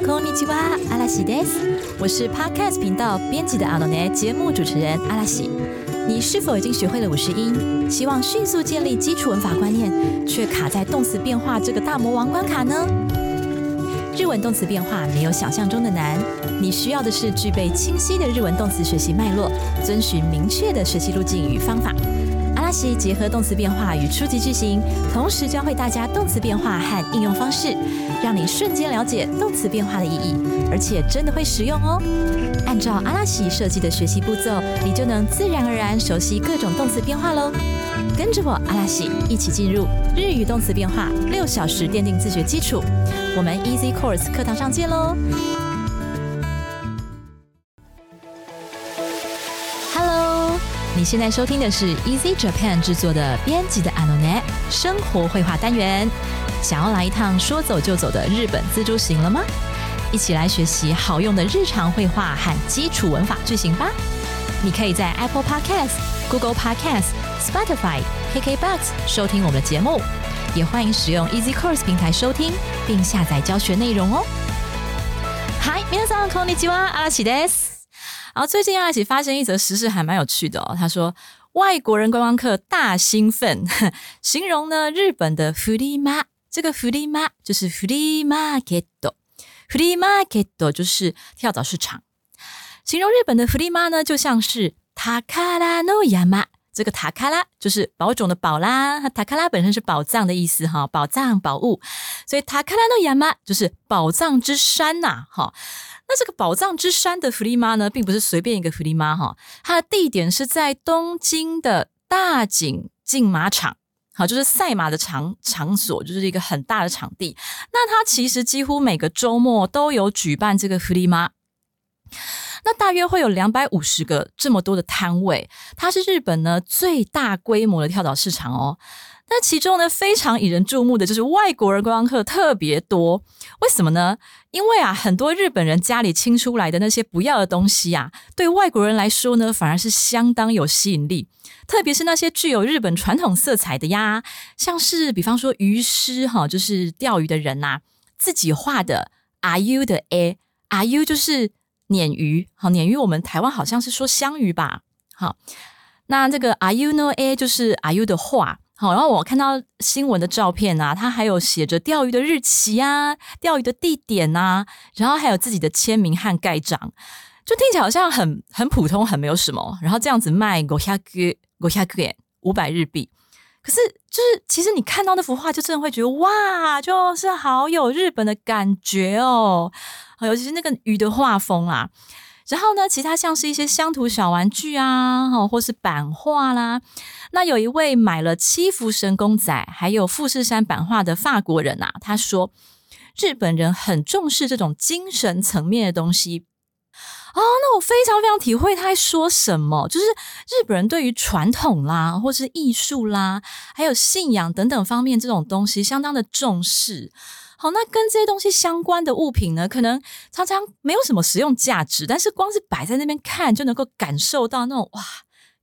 こんにちは，阿拉西です。我是 Podcast 频道编辑的阿诺内节目主持人阿拉西。你是否已经学会了五十音？希望迅速建立基础文法观念，却卡在动词变化这个大魔王关卡呢？日文动词变化没有想象中的难，你需要的是具备清晰的日文动词学习脉络，遵循明确的学习路径与方法。 阿西结合动词变化与初级句型，同时教会大家动词变化和应用方式，让你瞬间了解动词变化的意义，而且真的会实用哦。按照阿拉西设计的学习步骤，你就能自然而然熟悉各种动词变化喽。跟着我，阿拉西一起进入日语动词变化六小时，奠定自学基础。我们 Easy Course 课堂上见喽！你现在收听的是 Easy Japan 制作的编辑的 Anonet 生活绘画单元。想要来一趟说走就走的日本自助行了吗？一起来学习好用的日常绘画和基础文法句型吧！你可以在 Apple Podcast、Google Podcast、Spotify、KKBox 收听我们的节目，也欢迎使用 Easy Course 平台收听并下载教学内容哦。Hi，皆さんこんにちは、阿拉西です。 然后最近阿奇发现一则时事还蛮有趣的哦。他说外国人观光客大兴奋，形容呢日本的フリマ，这个フリマ就是フリマーケット，フリマーケット就是跳蚤市场。形容日本的フリマ呢，就像是タカラの山，这个タカラ就是宝冢的宝啦，タカラ本身是宝藏的意思哈，宝藏宝物，所以タカラの山就是宝藏之山呐，哈。 那这个宝藏之山的福利妈呢，并不是随便一个福利妈哈，它的地点是在东京的大井竞马场，好，就是赛马的场场所，就是一个很大的场地。那它其实几乎每个周末都有举办这个福利妈，那大约会有两百五十个这么多的摊位，它是日本呢最大规模的跳蚤市场哦。那其中呢，非常引人注目的就是外国人观光客特别多，为什么呢？因为啊，很多日本人家里清出来的那些不要的东西啊，对外国人来说呢，反而是相当有吸引力。特别是那些具有日本传统色彩的呀，像是比方说鱼师哈，就是钓鱼的人呐，自己画的。Are you 的 a，Are you 就是鲶鱼，好，鲶鱼我们台湾好像是说香鱼吧，好，那这个 Are you no a 就是 Are you 的画。好，然后我看到新闻的照片啊，它还有写着钓鱼的日期啊，钓鱼的地点啊，然后还有自己的签名和盖章，就听起来好像很很普通，很没有什么。然后这样子卖五下个五下个五百日币，可是就是其实你看到那幅画，就真的会觉得哇，就是好有日本的感觉哦，尤其是那个鱼的画风啊。然后呢？其他像是一些乡土小玩具啊，哈，或是版画啦。那有一位买了七福神公仔，还有富士山版画的法国人啊，他说日本人很重视这种精神层面的东西。啊，那我非常非常体会他在说什么，就是日本人对于传统啦，或是艺术啦，还有信仰等等方面这种东西相当的重视。好，那跟这些东西相关的物品呢，可能常常没有什么实用价值，但是光是摆在那边看就能够感受到那种哇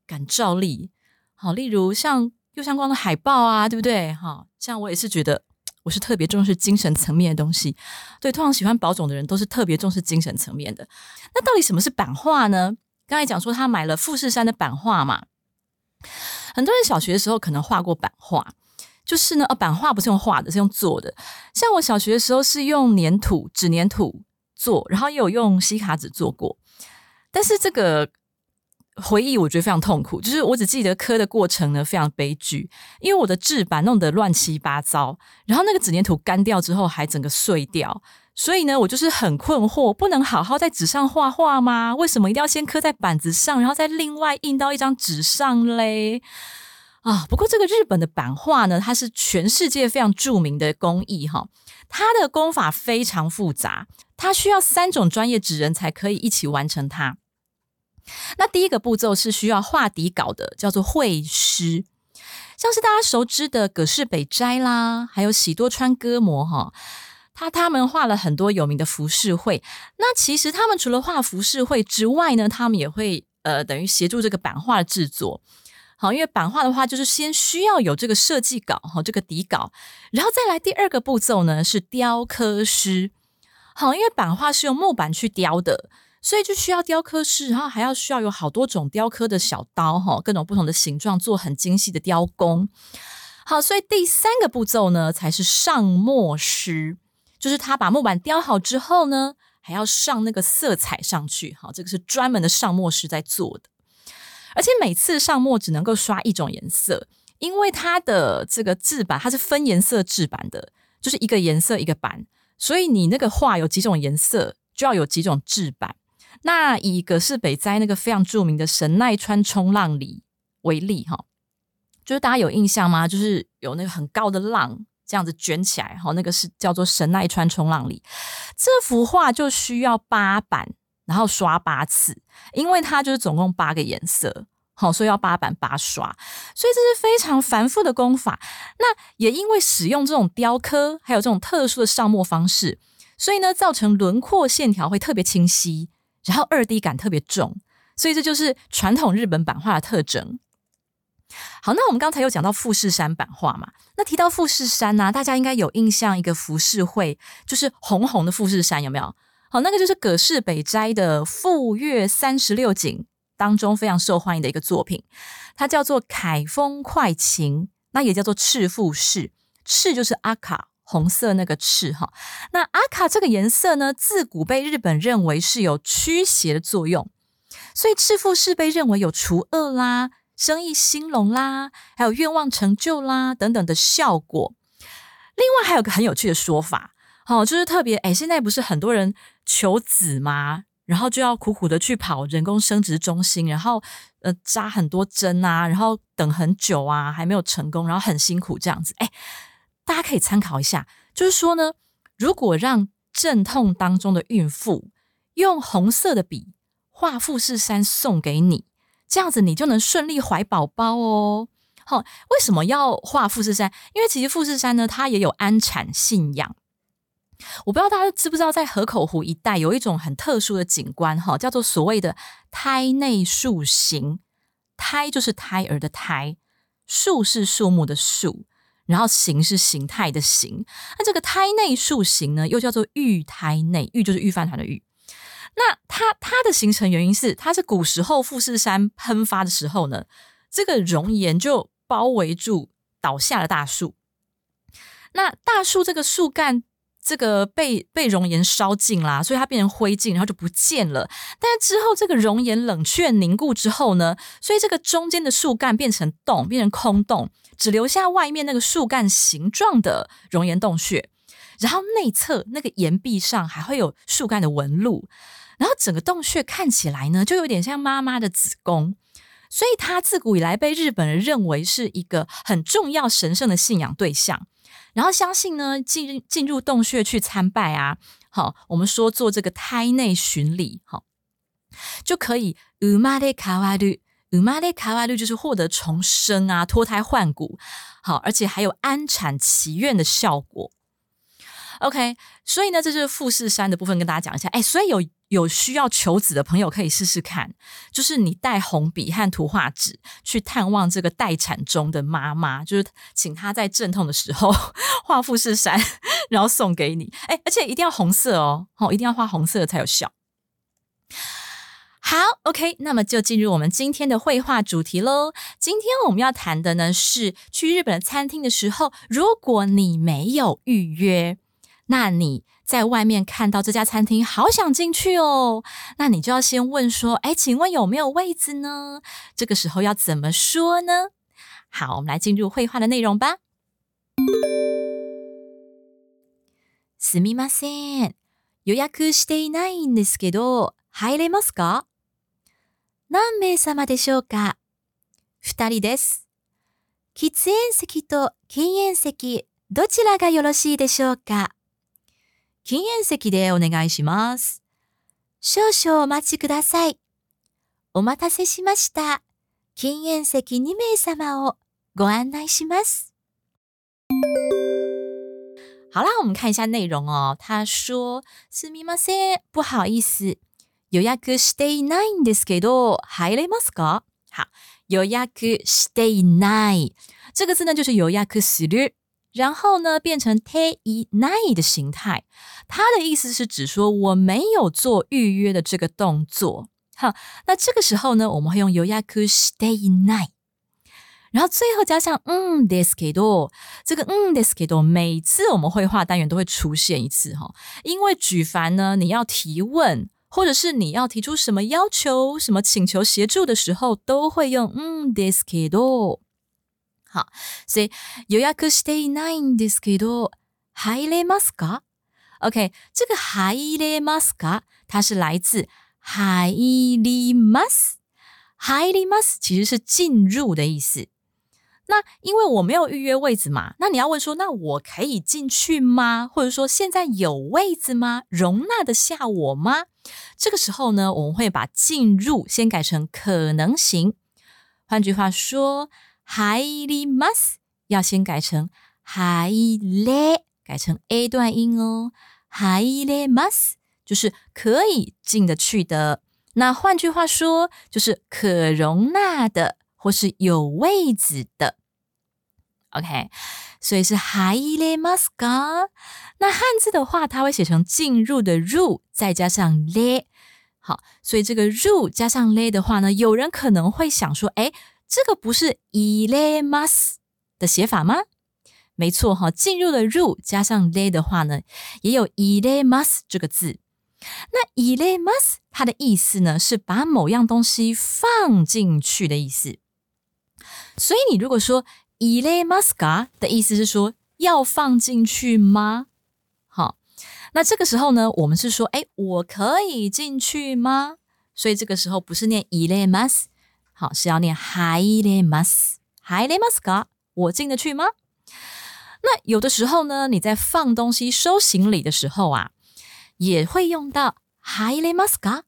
感召力。好，例如像右上光的海报啊，对不对？哈，像我也是觉得我是特别重视精神层面的东西。对，通常喜欢宝种的人都是特别重视精神层面的。那到底什么是版画呢？刚才讲说他买了富士山的版画嘛，很多人小学的时候可能画过版画。就是呢，呃，版画不是用画的，是用做的。像我小学的时候是用粘土、纸粘土做，然后也有用吸卡纸做过。但是这个回忆我觉得非常痛苦，就是我只记得刻的过程呢非常悲剧，因为我的制版弄得乱七八糟，然后那个纸粘土干掉之后还整个碎掉，所以呢我就是很困惑，不能好好在纸上画画吗？为什么一定要先刻在板子上，然后再另外印到一张纸上嘞？啊，不过这个日本的版画呢，它是全世界非常著名的工艺哈，它的工法非常复杂，它需要三种专业纸人才可以一起完成它。那第一个步骤是需要画底稿的，叫做绘师，像是大家熟知的葛饰北斋啦，还有喜多川歌模哈，他他们画了很多有名的浮世绘。那其实他们除了画浮世绘之外呢，他们也会呃等于协助这个版画制作。好，因为版画的话，就是先需要有这个设计稿哈，这个底稿，然后再来第二个步骤呢是雕刻师。好，因为版画是用木板去雕的，所以就需要雕刻师，然后还要需要有好多种雕刻的小刀哈，各种不同的形状做很精细的雕工。好，所以第三个步骤呢才是上墨师，就是他把木板雕好之后呢，还要上那个色彩上去。好，这个是专门的上墨师在做的。而且每次上墨只能够刷一种颜色，因为它的这个制版它是分颜色制版的，就是一个颜色一个版，所以你那个画有几种颜色，就要有几种制版。那以葛饰北斋那个非常著名的神奈川冲浪里为例，哈，就是大家有印象吗？就是有那个很高的浪这样子卷起来，哈，那个是叫做神奈川冲浪里。这幅画就需要八版。然后刷八次，因为它就是总共八个颜色，好，所以要八板八刷，所以这是非常繁复的功法。那也因为使用这种雕刻，还有这种特殊的上墨方式，所以呢，造成轮廓线条会特别清晰，然后二 D 感特别重，所以这就是传统日本版画的特征。好，那我们刚才有讲到富士山版画嘛？那提到富士山呢，大家应该有印象一个浮世绘，就是红红的富士山，有没有？好，那个就是葛饰北斋的《富岳三十六景》当中非常受欢迎的一个作品，它叫做《凯风快晴》，那也叫做赤富士。赤就是阿卡，红色那个赤哈。那阿卡这个颜色呢，自古被日本认为是有驱邪的作用，所以赤富士被认为有除恶啦、生意兴隆啦、还有愿望成就啦等等的效果。另外还有个很有趣的说法，好，就是特别哎，现在不是很多人。求子嘛，然后就要苦苦的去跑人工生殖中心，然后呃扎很多针啊，然后等很久啊，还没有成功，然后很辛苦这样子。哎，大家可以参考一下，就是说呢，如果让阵痛当中的孕妇用红色的笔画富士山送给你，这样子你就能顺利怀宝宝哦。好，为什么要画富士山？因为其实富士山呢，它也有安产信仰。我不知道大家知不知道，在河口湖一带有一种很特殊的景观，哈，叫做所谓的“胎内树形”。胎就是胎儿的胎，树是树木的树，然后形是形态的形。那这个“胎内树形”呢，又叫做“玉胎内”，玉就是玉饭团的玉。那它它的形成原因是，它是古时候富士山喷发的时候呢，这个熔岩就包围住倒下的大树。那大树这个树干。这个被被熔岩烧尽啦，所以它变成灰烬，然后就不见了。但是之后这个熔岩冷却凝固之后呢，所以这个中间的树干变成洞，变成空洞，只留下外面那个树干形状的熔岩洞穴。然后内侧那个岩壁上还会有树干的纹路。然后整个洞穴看起来呢，就有点像妈妈的子宫。所以它自古以来被日本人认为是一个很重要神圣的信仰对象。然后相信呢，进进入洞穴去参拜啊，好，我们说做这个胎内巡礼，好，就可以乌玛的卡瓦绿，乌玛的卡瓦绿就是获得重生啊，脱胎换骨，好，而且还有安产祈愿的效果。OK，所以呢，这是富士山的部分跟大家讲一下，哎，所以有。有需要求子的朋友可以试试看，就是你带红笔和图画纸去探望这个待产中的妈妈，就是请她在阵痛的时候 画富士山，然后送给你。哎，而且一定要红色哦，哦，一定要画红色才有效。好，OK，那么就进入我们今天的绘画主题喽。今天我们要谈的呢是去日本餐厅的时候，如果你没有预约，那你。在外面看到这家餐厅，好想进去哦，那你就要先问说：“哎，请问有没有位子呢？”这个时候要怎么说呢？好，我们来进入绘画的内容吧。すみません、予約していないんですけど、入れますか？何名様でしょうか？二人です。喫煙席と禁煙席、どちらがよろしいでしょうか？禁煙席でお願いします。少々お待ちください。お待たせしました。禁煙席2名様をご案内します。好啦，我们看一下内容哦。他说：“すみません、不好意思、予約していないんですけど、入れますか？”好，予約していない这个字呢，就是予約する。然后呢，变成 te y night 的形态，它的意思是指说我没有做预约的这个动作。好，那这个时候呢，我们会用 y 雅克 day night，然后最后加上嗯 d e s q u i d o 这个嗯 d e s q u i d o 每次我们绘画单元都会出现一次哈，因为举凡呢，你要提问或者是你要提出什么要求、什么请求协助的时候，都会用嗯 d e s q u i d o 好，所以予約していないんですけど、入れますか？OK，这个入れますか，它是来自入ります。入ります其实是进入的意思。那因为我没有预约位置嘛，那你要问说，那我可以进去吗？或者说现在有位子吗？容纳得下我吗？这个时候呢，我们会把进入先改成可能型。换句话说， 入ります要先改成入れ，改成 a 段音哦。入れます就是可以进得去的。那换句话说，就是可容纳的。或是有位子的，OK，所以是入れますか？那汉字的话，它会写成进入的入，再加上れ。好，所以这个入加上れ的话呢，有人可能会想说，哎， 这个不是入れます的写法吗？没错哈，进入的入加上れ的话呢，也有入れます这个字。那入れます它的意思呢，是把某样东西放进去的意思。所以你如果说“入れますか”的意思是说要放进去吗？好，那这个时候呢，我们是说，哎，我可以进去吗？所以这个时候不是念“入れます”， 好，是要念“入れます”。入れますか？我进得去吗？那有的时候呢，你在放东西、收行李的时候啊，也会用到“入れますか”。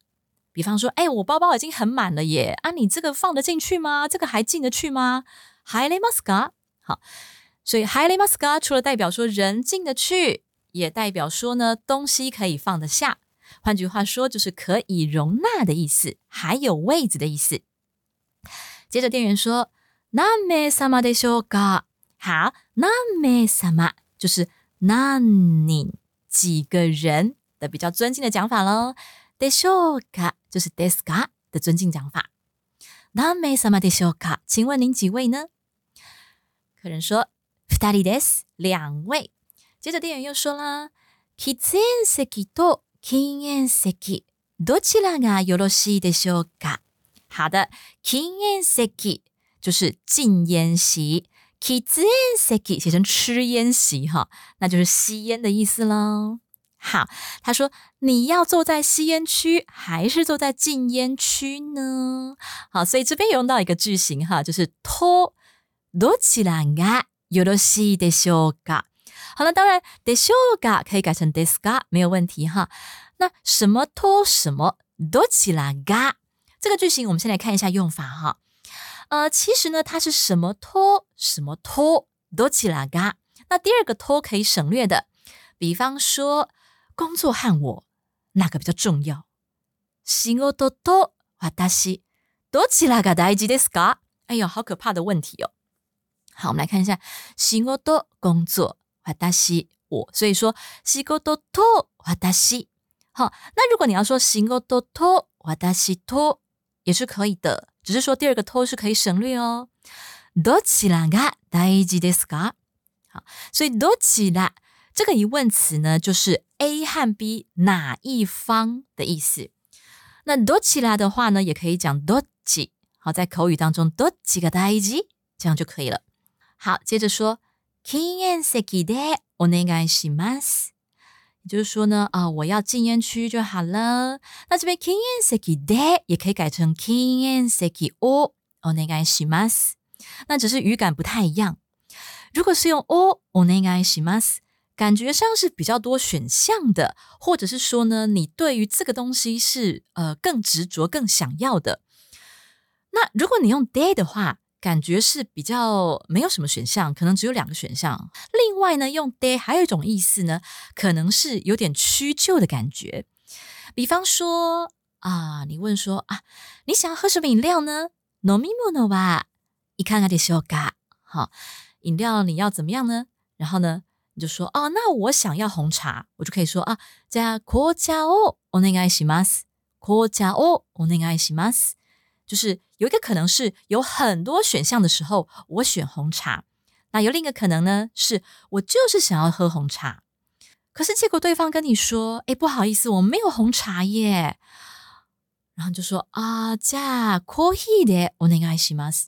比方说，哎，我包包已经很满了耶，啊，你这个放得进去吗？这个还进得去吗？入れますか？好，所以入れますか除了代表说人进得去，也代表说呢东西可以放得下。换句话说，就是可以容纳的意思，还有位子的意思。 接着店员说，何名様でしょうか？好，何名様就是何人几个人的比较尊敬的讲法喽。でしょうか就是ですか的尊敬讲法。何名様でしょうか？请问您几位呢？客人说二人です，两位。接着店员又说了，喫煙席と禁煙席どちらがよろしいでしょうか？ 好的，禁煙席就是禁烟席，喫煙席写成吃烟席哈，那就是吸烟的意思喽。好，他说你要坐在吸烟区还是坐在禁烟区呢？好，所以这边有用到一个句型哈，就是とどちらがよろしいでしょうか？好了，当然でしょうか可以改成ですか，没有问题哈。那什么と什么どちらが 这个句型，我们先来看一下用法哈。呃，其实呢，它是什么と什么とどちらが，那第二个と可以省略的，比方说。工作和我哪个比较重要？仕事と私どちらが大事ですか？哎呦，好可怕的问题哦！好，我们来看一下仕事工作私我，所以说仕事と私。好，那如果你要说仕事と私と 也是可以的，只是说第二个と是可以省略哦。どちらが大事ですか？好，所以どちら。这个疑问词呢，就是 A 和 B 哪一方的意思。那どちら的话呢，也可以讲どっち。好，在口语当中，どっちが大事，这样就可以了。好，接着说禁煙席でお願いします。 也就是说呢，啊，我要禁烟区就好了。那这边禁煙席で也可以改成禁煙席をお願いします。那只是语感不太一样。如果是用をお願いします。感觉上是比较多选项的，或者是说呢，你对于这个东西是呃更执着、更想要的。那如果你用 day 的话， 感觉是比较没有什么选项，可能只有两个选项。另外呢，用 day 还有一种意思呢，可能是有点屈就的感觉。比方说啊，你问说啊，你想要喝什么饮料呢？No mi mono wa，一看看的时候嘎，好，饮料你要怎么样呢？ 然后呢，你就说哦，那我想要红茶，我就可以说啊，加紅茶をお願いします。紅茶をお願いします。就是 有一个可能是有很多选项的时候，我选红茶。那有另一个可能呢，是我就是想要喝红茶，可是结果对方跟你说，哎，不好意思，我没有红茶耶。然后就说啊，じゃあコーヒーでお願いします。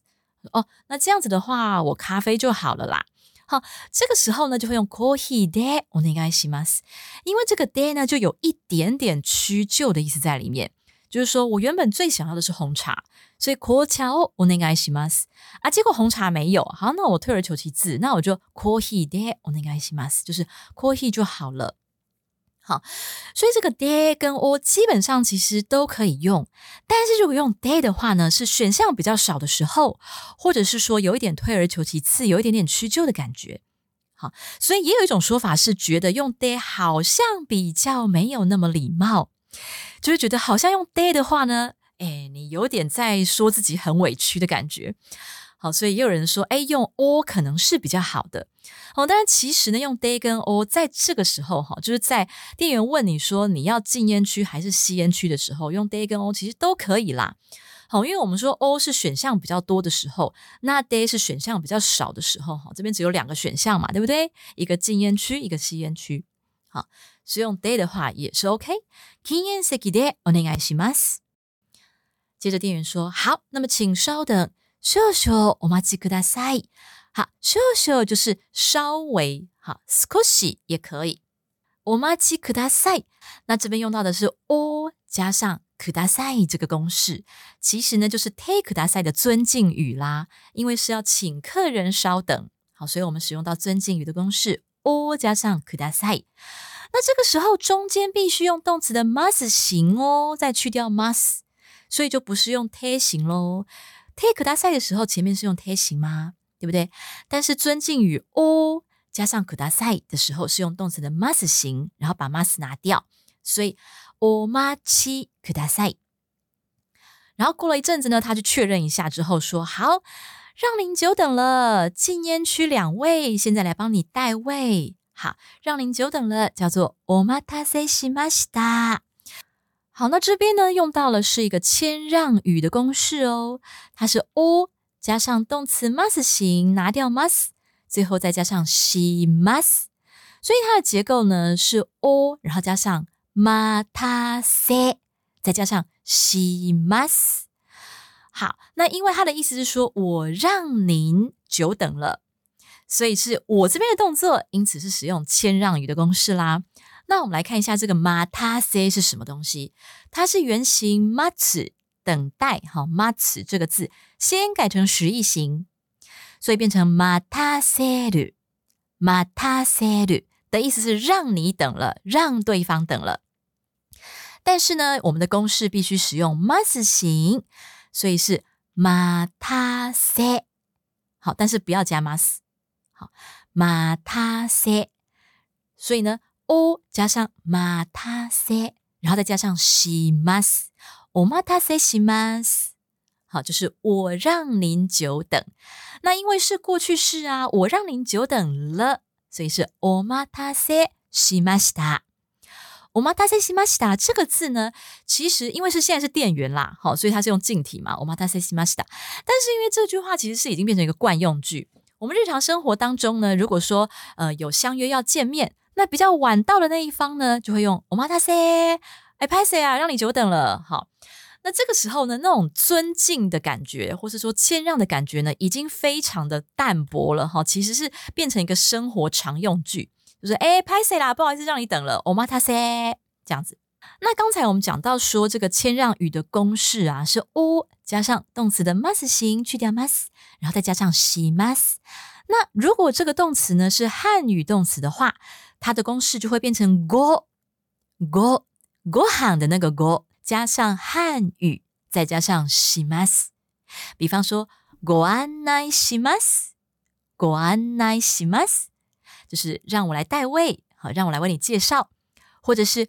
哦，那这样子的话，我咖啡就好了啦。好，这个时候呢，就会用 coffee de o n e g a i s m a s 因为这个 de 呢，就有一点点屈就的意思在里面， 就是说我原本最想要的是红茶，所以コーヒーをお願いします啊，结果红茶没有，好，那我退而求其次，那我就コーヒーでお願いします，就是コーヒー就好了。好，所以这个 day 跟 o 基本上其实都可以用，但是如果用 day 的话呢，是选项比较少的时候，或者是说有一点退而求其次，有一点点屈就的感觉。好，所以也有一种说法是觉得用 day 好像比较没有那么礼貌。就会觉得好像用 day 的话呢，哎，你有点在说自己很委屈的感觉。好，所以也有人说，哎，用 o 可能是比较好的。好，但是其实呢，用 day 跟 o 在这个时候哈，就是在店员问你说你要禁烟区还是吸烟区的时候，用 day 跟 o 其实都可以啦。好，因为我们说 o 是选项比较多的时候，那 day 是选项比较少的时候哈，这边只有两个选项嘛，对不对？一个禁烟区，一个吸烟区。好。所以用 day 的话也是 OK。禁煙席でお願いします。接着店员说，好，那么请稍等。少々お待ちください。好，少々就是稍微，好，少し也可以。お待ちください。那这边用到的是お加上ください这个公式，其实呢就是 take ください的尊敬语啦。因为是要请客人稍等，好，所以我们使用到尊敬语的公式お加上ください。 那这个时候中间必须用动词的 must 形哦，再去掉 must，所以就不是用 take 形喽。take 大赛的时候前面是用 take 形吗？对不对？但是尊敬语哦加上可大 d 的时候是用动词的 must 形，然后把 must 拿掉，所以 o machi 然后过了一阵子呢，他就确认一下之后说：“好，让您久等了，禁烟区两位，现在来帮你代位。”好，让您久等了，叫做お待たせしました。好，那这边呢用到了是一个谦让语的公式哦，它是 O 加上动词 must 型，拿掉 must，最后再加上します，所以它的结构呢是 O，然后加上待たせ，再加上します。好，那因为它的意思是说我让您久等了。所以是我这边的动作，因此是使用谦让语的公式啦。那我们来看一下这个 m a t a s 是什么东西？它是原型 m u c h 等待，好 m u c h 这个字先改成实义形，所以变成 “matase”。“matase” 的意思是让你等了，让对方等了。但是呢，我们的公式必须使用 “must” 型，所以是 “matase”。好，但是不要加 “must”。好 matase，所以呢。o 加上马塔塞，然后再加上西马斯，お马塔塞西马斯，好，就是我让您久等。那因为是过去式啊，我让您久等了，所以是お马塔塞西马西达。お马塔塞西马西达这个字呢，其实因为是现在是店员啦，好，所以它是用敬体嘛，お马塔塞西马西达。但是因为这句话其实是已经变成一个惯用句， 我们日常生活当中呢，如果说呃有相约要见面。那比较晚到的那一方呢，就会用“おまたせ”，哎，拍谁啊？让你久等了。好，那这个时候呢，那种尊敬的感觉，或是说谦让的感觉呢，已经非常的淡薄了。哈，其实是变成一个生活常用句，就是哎，拍谁啦？不好意思，让你等了。おまたせ这样子。 那刚才我们讲到说，这个谦让语的公式啊，是 o 加上动词的 “must” 型，去掉 “must”，然后再加上 s h i m u s 那如果这个动词呢是汉语动词的话，它的公式就会变成 g o g o g o h 的那个 g o 加上汉语，再加上 s h i m u s 比方说 g o o an nai s h i m u s g o o an nai s h i m u s 就是让我来代位，好，让我来为你介绍，或者是。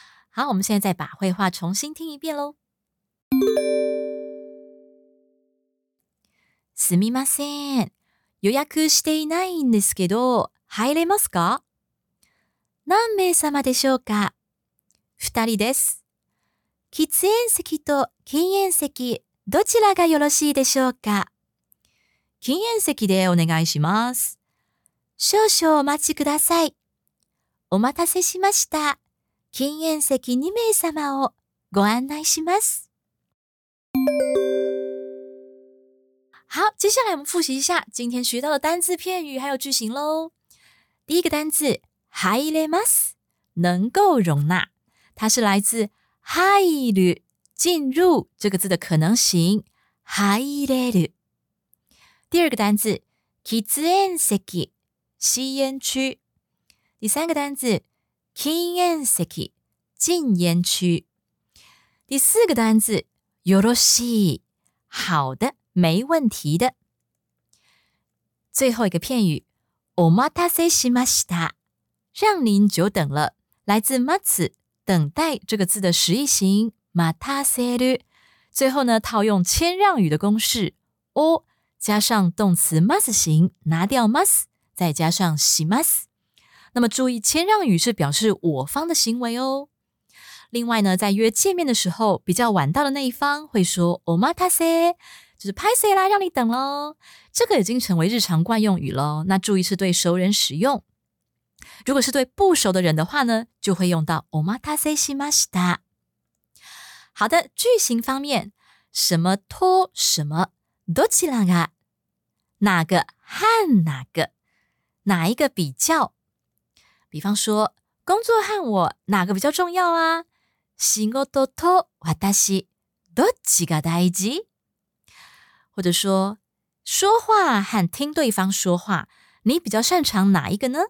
好，我们现在再把绘画重新听一遍喽。すみません。予約していないんですけど、入れますか何名様でしょうか二人です。喫煙席と禁煙席、どちらがよろしいでしょうか禁煙席でお願いします。少々お待ちください。お待たせしました。禁煙席2名様をご案内します。好，接下来我们复习一下今天学到的单字、片语还有句型喽。第一个单字入れます，能够容纳，它是来自入る进入这个字的可能形入れる。第二个单字喫煙席吸烟区。第三个单字 禁煙席禁烟区。第四个单字よろしい好的。没问题的。最后一个片语，お待たせしました，让您久等了。来自待つ等待这个字的实义形待たせる。最后呢，套用谦让语的公式，お加上动词ます形，拿掉ます，再加上します。 那么注意，谦让语是表示我方的行为哦。另外呢，在约见面的时候，比较晚到的那一方会说お待たせ。就是拍谁啦，让你等喽。这个已经成为日常惯用语喽。那注意是对熟人使用，如果是对不熟的人的话呢，就会用到お待たせしました。好的，句型方面，什么托什么，どちらが哪个和哪个，哪一个比较？ 比方说，工作和我哪个比较重要啊？仕事と私どっちが大事？或者说，说话和聽對方說話，你比較擅長哪一個呢？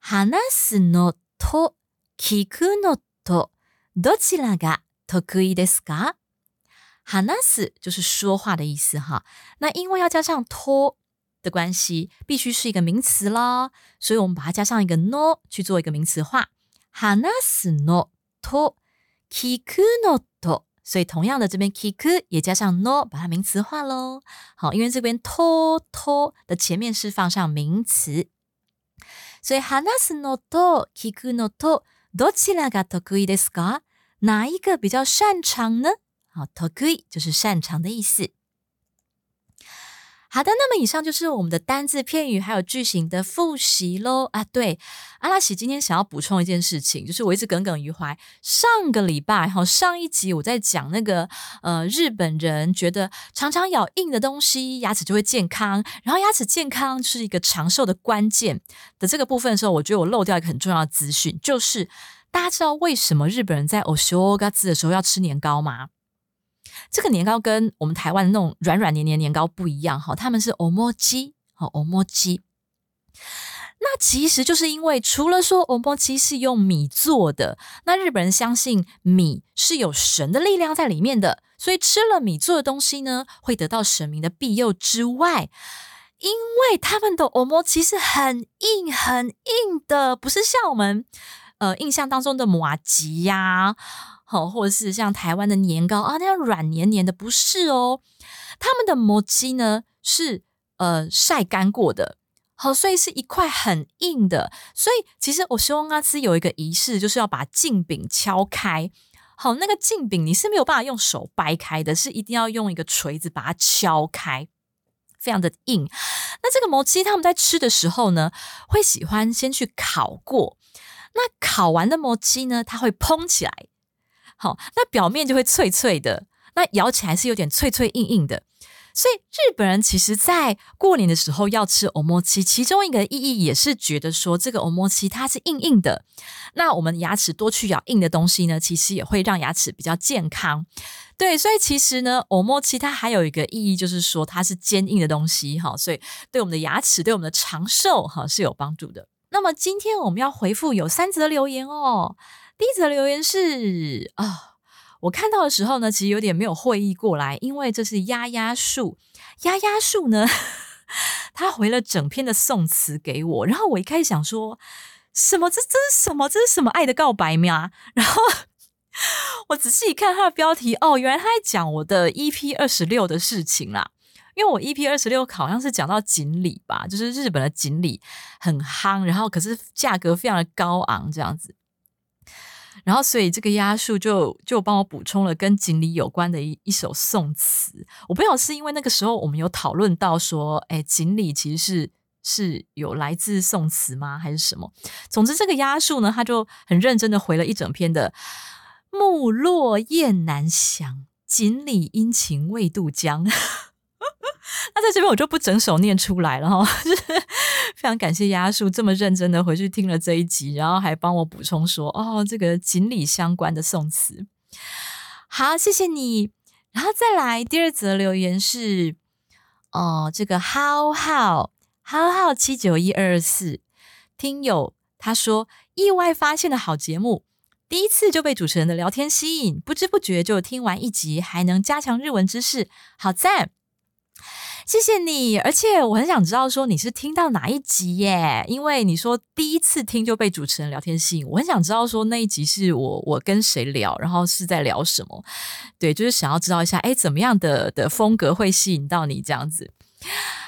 話すのと聞くのとどちらが得意ですか？話す就是說話的意思哈。那因為要加上と 的關係，必須是一個名詞啦，所以我們把它加上一個の去做一個名詞化。話すのと聞くのと。所以同樣的，這邊 kiku 也加上 no，把它名詞化嘍。好，因為這邊 to to 的前面是放上名詞，所以話すのと聞くのとどちらが得意ですか？哪一個比較擅長呢？好，得意就是擅長的意思。 好的，那么以上就是我们的单字、片语还有句型的复习喽啊！对，阿拉喜今天想要补充一件事情，就是我一直耿耿于怀，上个礼拜哈，上一集我在讲那个呃日本人觉得常常咬硬的东西牙齿就会健康，然后牙齿健康是一个长寿的关键的这个部分的时候，我觉得我漏掉一个很重要的资讯，就是大家知道为什么日本人在お正月的时候要吃年糕吗？這個年糕跟我們台灣的那種軟軟黏黏年糕不一樣哈，他們是お餅，好お餅。那其實就是因為除了說お餅是用米做的，那日本人相信米是有神的力量在裡面的，所以吃了米做的東西呢，會得到神明的庇佑之外，因為他們的お餅是很硬很硬的，不是像我們呃印象當中的麻糬呀。 好，或者是像台湾的年糕啊，那样软黏黏的，不是哦。他们的磨西呢，是呃晒干过的，好，所以是一块很硬的。所以其实我希望阿斯有一个仪式，就是要把镜饼敲开。好，那个镜饼你是没有办法用手掰开的，是一定要用一个锤子把它敲开，非常的硬。那这个磨西他们在吃的时候呢，会喜欢先去烤过。那烤完的磨西呢，它会蓬起来。好，那表面就會脆脆的，那咬起來是有點脆脆硬硬的。所以日本人其實在過年的時候要吃お餅，其中一個意義也是覺得說這個お餅它是硬硬的。那我們牙齒多去咬硬的東西呢，其實也會讓牙齒比較健康。對，所以其實呢，お餅它還有一個意義就是說它是堅硬的東西，哈，所以對我們的牙齒、對我們的長壽，哈是有幫助的。 那么今天我们要回复有三则留言哦。 第一则留言是啊，我看到的时候呢，其实有点没有会意过来，因为这是丫丫树，丫丫树呢，他 回了整篇的宋词给我，然后我一开始想说，什么这这是什么，这是什么爱的告白吗？然后我仔细一看他的标题，哦，原来他在讲我的 EP 二十六的事情啦，因为我 EP 二十六好像是讲到锦鲤吧，就是日本的锦鲤很夯，然后可是价格非常的高昂，这样子。然后，所以这个丫树就就帮我补充了跟锦鲤有关的一一首宋词。我不晓得是因为那个时候我们有讨论到说，哎，锦鲤其实是是有来自宋词吗，还是什么？总之，这个丫树呢，他就很认真的回了一整篇的“木落雁南翔，锦鲤殷勤未渡江”。那在这边我就不整首念出来了哈。非常感谢丫叔这么认真的回去听了这一集，然后还帮我补充说哦，这个锦鲤相关的宋词，好谢谢你。然后再来第二则留言是，哦，这个 how how how how 七九一二四听友他说意外发现的好节目，第一次就被主持人的聊天吸引，不知不觉就听完一集，还能加强日文知识，好赞。谢谢你，而且我很想知道说你是听到哪一集耶，因为你说第一次听就被主持人聊天吸引，我很想知道说那一集是我我跟谁聊，然后是在聊什么，对，就是想要知道一下，哎，怎么样的的风格会吸引到你这样子？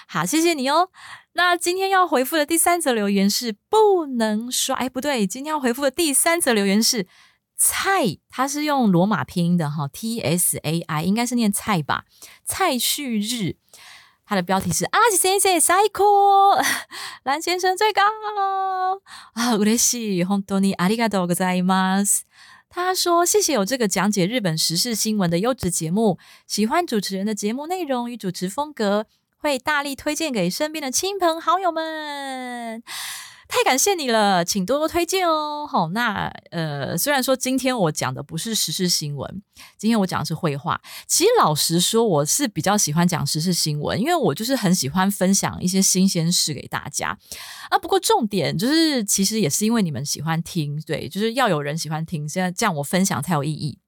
好，谢谢你哦。那今天要回复的第三则留言是不能刷，哎，不对，今天要回复的第三则留言是蔡，他是用罗马拼音的哈，T S A I，应该是念蔡吧，蔡旭日。他的标题是阿西先生最高，蓝先生最高啊！嬉しい、本当にありがとうございます。他说：“谢谢有这个讲解日本时事新闻的优质节目，喜欢主持人的节目内容与主持风格，会大力推荐给身边的亲朋好友们。” 太感谢你了，请多多推荐哦。好，那呃，虽然说今天我讲的不是时事新闻，今天我讲的是绘画。其实老实说，我是比较喜欢讲时事新闻，因为我就是很喜欢分享一些新鲜事给大家啊。不过重点就是，其实也是因为你们喜欢听，对，就是要有人喜欢听，现在这样我分享才有意义。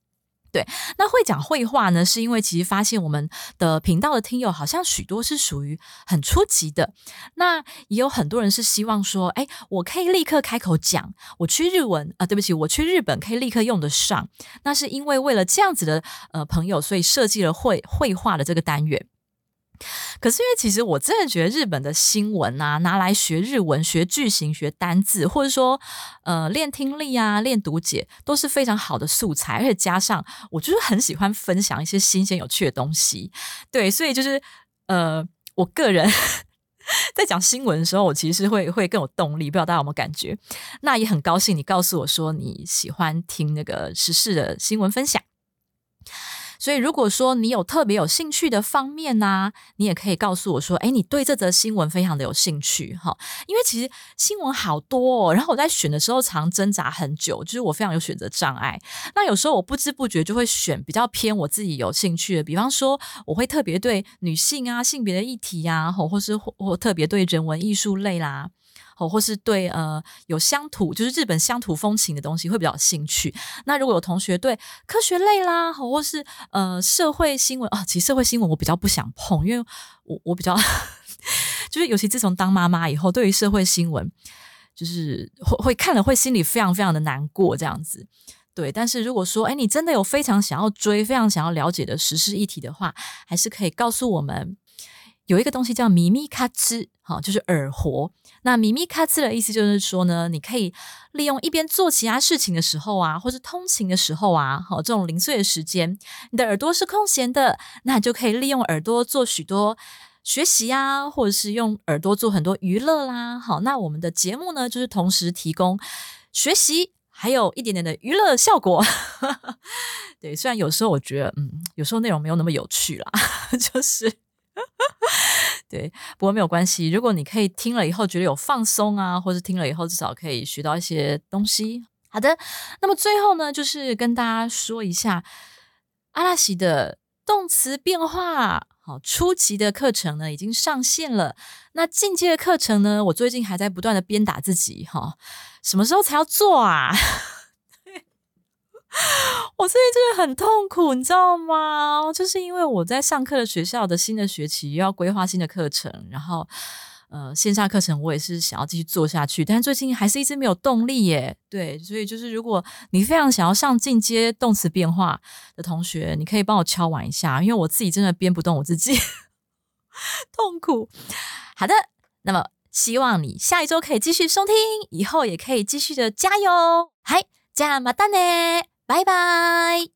对，那会讲绘画呢？是因为其实发现我们的频道的听友好像许多是属于很初级的，那也有很多人是希望说，哎，我可以立刻开口讲，我去日文啊，对不起，我去日本可以立刻用得上。那是因为为了这样子的呃朋友，所以设计了绘绘画的这个单元。可是因为其实我真的觉得日本的新闻啊，拿来学日文、学句型、学单字，或者说呃练听力啊、练读解，都是非常好的素材。而且加上我就是很喜欢分享一些新鲜有趣的东西，对，所以就是呃，我个人 在讲新闻的时候，我其实会会更有动力。不知道大家有没有感觉？那也很高兴你告诉我说你喜欢听那个时事的新闻分享。所以，如果说你有特别有兴趣的方面呢，你也可以告诉我说：“哎，你对这则新闻非常的有兴趣。”哈，因为其实新闻好多，然后我在选的时候常挣扎很久，就是我非常有选择障碍。那有时候我不知不觉就会选比较偏我自己有兴趣的，比方说我会特别对女性啊、性别的议题呀，或或是或特别对人文艺术类啦。哦，或是对呃有乡土，就是日本乡土风情的东西会比较兴趣。那如果有同学对科学类啦，好，或是呃社会新闻啊，其实社会新闻我比较不想碰，因为我我比较 就是尤其自从当妈妈以后，对于社会新闻就是会会看了会心里非常非常的难过这样子。对，但是如果说哎，你真的有非常想要追、非常想要了解的时事议题的话，还是可以告诉我们有一个东西叫咪咪咔吱，好，就是耳活。那咪咪咔兹的意思就是说呢，你可以利用一边做其他事情的时候啊，或是通勤的时候啊，好，这种零碎的时间，你的耳朵是空闲的，那就可以利用耳朵做许多学习啊，或者是用耳朵做很多娱乐啦。好，那我们的节目呢，就是同时提供学习，还有一点点的娱乐效果。对，虽然有时候我觉得，嗯，有时候内容没有那么有趣啦，就是。对，不过没有关系。如果你可以听了以后觉得有放松啊，或者听了以后至少可以学到一些东西，好的。那么最后呢，就是跟大家说一下阿拉西的动词变化，好，初级的课程呢已经上线了。那进阶的课程呢，我最近还在不断的鞭打自己，哈，什么时候才要做啊？我最近真的很痛苦，你知道吗？就是因为我在上课的学校的新的学期要规划新的课程，然后呃线下课程我也是想要继续做下去，但最近还是一直没有动力耶。对，所以就是如果你非常想要上进阶动词变化的同学，你可以帮我敲完一下，因为我自己真的编不动我自己，痛苦。好的，那么希望你下一周可以继续收听，以后也可以继续的加油，嗨，加油马丹呢。バイバーイ